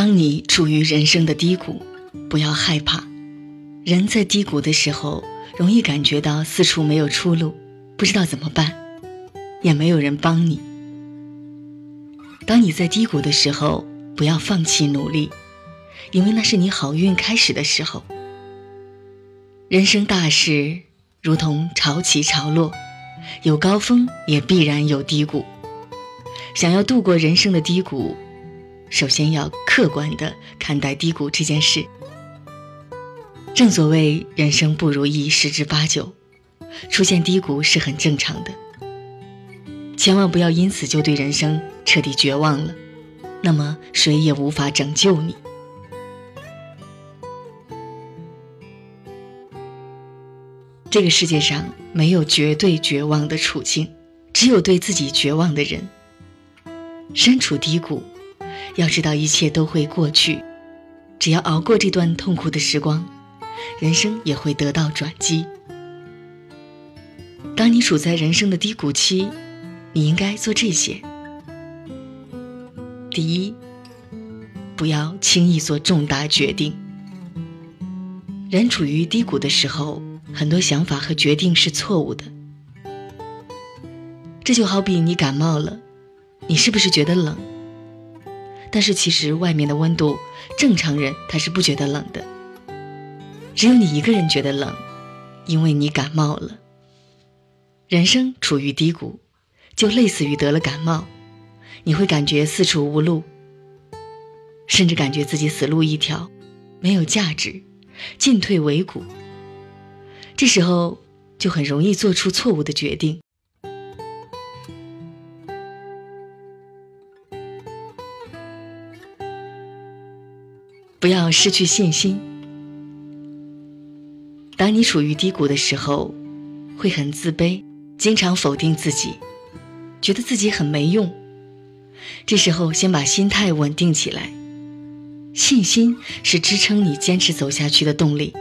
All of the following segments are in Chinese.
当你处于人生的低谷，不要害怕。人在低谷的时候，容易感觉到四处没有出路，不知道怎么办，也没有人帮你。当你在低谷的时候，不要放弃努力，因为那是你好运开始的时候。人生大事如同潮起潮落，有高峰也必然有低谷。想要度过人生的低谷。首先要客观的看待低谷这件事。正所谓人生不如意十之八九，出现低谷是很正常的。千万不要因此就对人生彻底绝望了，那么谁也无法拯救你。这个世界上没有绝对绝望的处境，只有对自己绝望的人。身处低谷。要知道一切都会过去，只要熬过这段痛苦的时光，人生也会得到转机。当你处在人生的低谷期，你应该做这些：第一，不要轻易做重大决定。人处于低谷的时候，很多想法和决定是错误的。这就好比你感冒了，你是不是觉得冷？但是其实外面的温度，正常人他是不觉得冷的，只有你一个人觉得冷，因为你感冒了。人生处于低谷，就类似于得了感冒，你会感觉四处无路，甚至感觉自己死路一条，没有价值，进退维谷。这时候就很容易做出错误的决定。不要失去信心。当你处于低谷的时候，会很自卑，经常否定自己，觉得自己很没用。这时候，先把心态稳定起来。信心是支撑你坚持走下去的动力。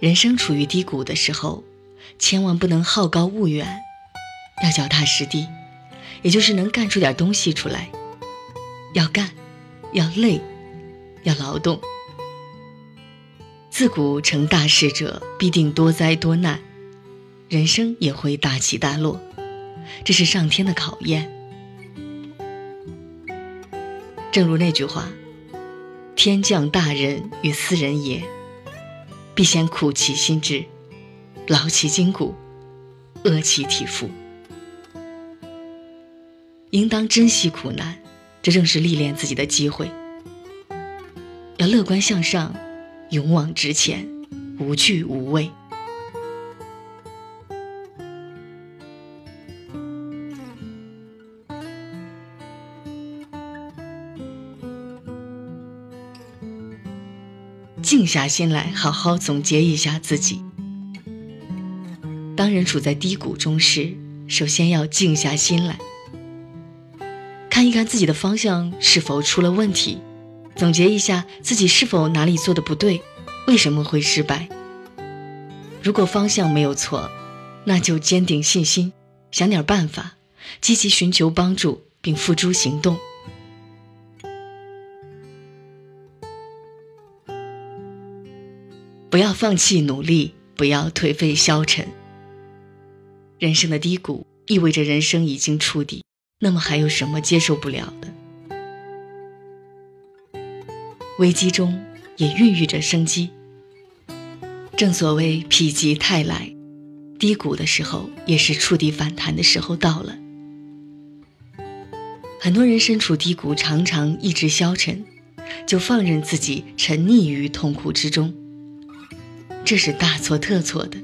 人生处于低谷的时候，千万不能好高骛远，要脚踏实地，也就是能干出点东西出来，要干。要累，要劳动。自古成大事者，必定多灾多难，人生也会大起大落，这是上天的考验。正如那句话：“天降大任于斯人也，必先苦其心志，劳其筋骨，饿其体肤。”应当珍惜苦难。这正是历练自己的机会。要乐观向上，勇往直前，无惧无畏。静下心来，好好总结一下自己。当人处在低谷中时，首先要静下心来。看一看自己的方向是否出了问题，总结一下自己是否哪里做的不对，为什么会失败。如果方向没有错，那就坚定信心，想点办法，积极寻求帮助，并付诸行动。不要放弃努力，不要颓废消沉。人生的低谷意味着人生已经触底。那么还有什么接受不了的？危机中也孕育着生机。正所谓否极泰来，低谷的时候也是触底反弹的时候到了。很多人身处低谷，常常意志消沉，就放任自己沉溺于痛苦之中，这是大错特错的。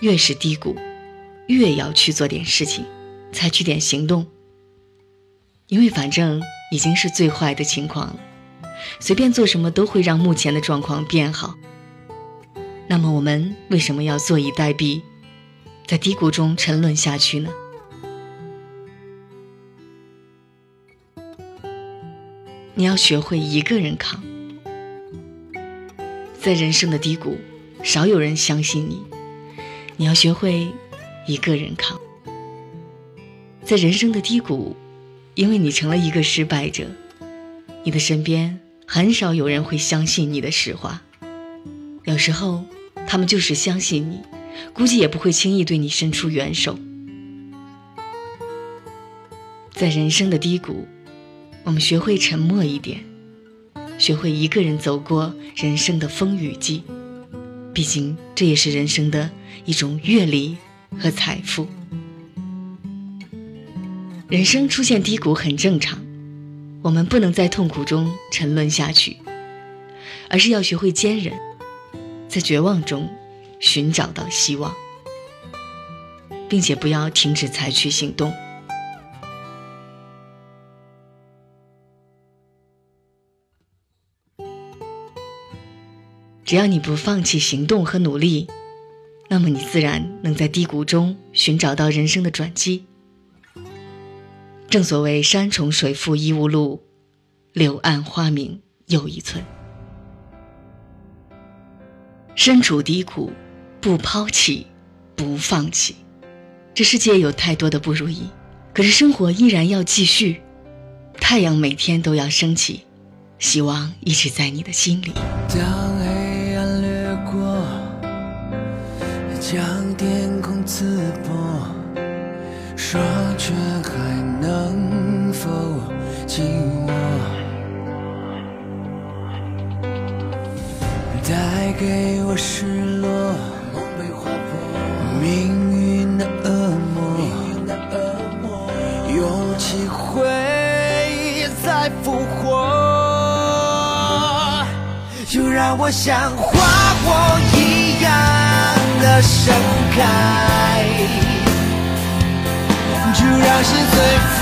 越是低谷，越要去做点事情。采取点行动，因为反正已经是最坏的情况了，随便做什么都会让目前的状况变好。那么我们为什么要坐以待毙，在低谷中沉沦下去呢？你要学会一个人扛，在人生的低谷，少有人相信你，你要学会一个人扛。在人生的低谷，因为你成了一个失败者，你的身边很少有人会相信你的实话。有时候，他们就是相信你，估计也不会轻易对你伸出援手。在人生的低谷，我们学会沉默一点，学会一个人走过人生的风雨季。毕竟，这也是人生的一种阅历和财富。人生出现低谷很正常，我们不能在痛苦中沉沦下去，而是要学会坚韧，在绝望中寻找到希望，并且不要停止采取行动。只要你不放弃行动和努力，那么你自然能在低谷中寻找到人生的转机。正所谓山重水复疑无路，柳暗花明又一村。身处低谷，不抛弃，不放弃。这世界有太多的不如意，可是生活依然要继续。太阳每天都要升起，希望一直在你的心里。当黑暗掠过，将天空刺破。说却梦被划破，命运的恶魔，勇气会再复活。就让我像花火一样的盛开。就让心随风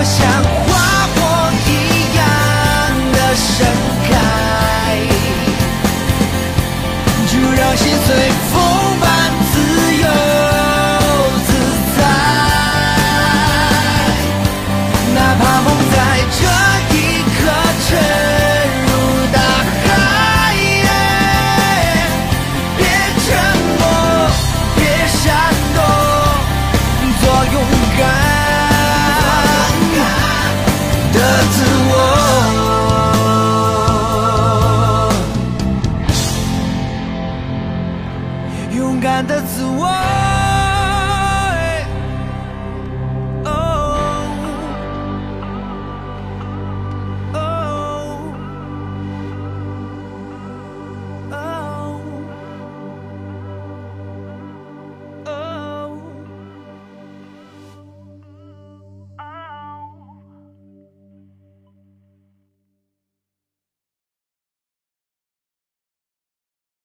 我，想，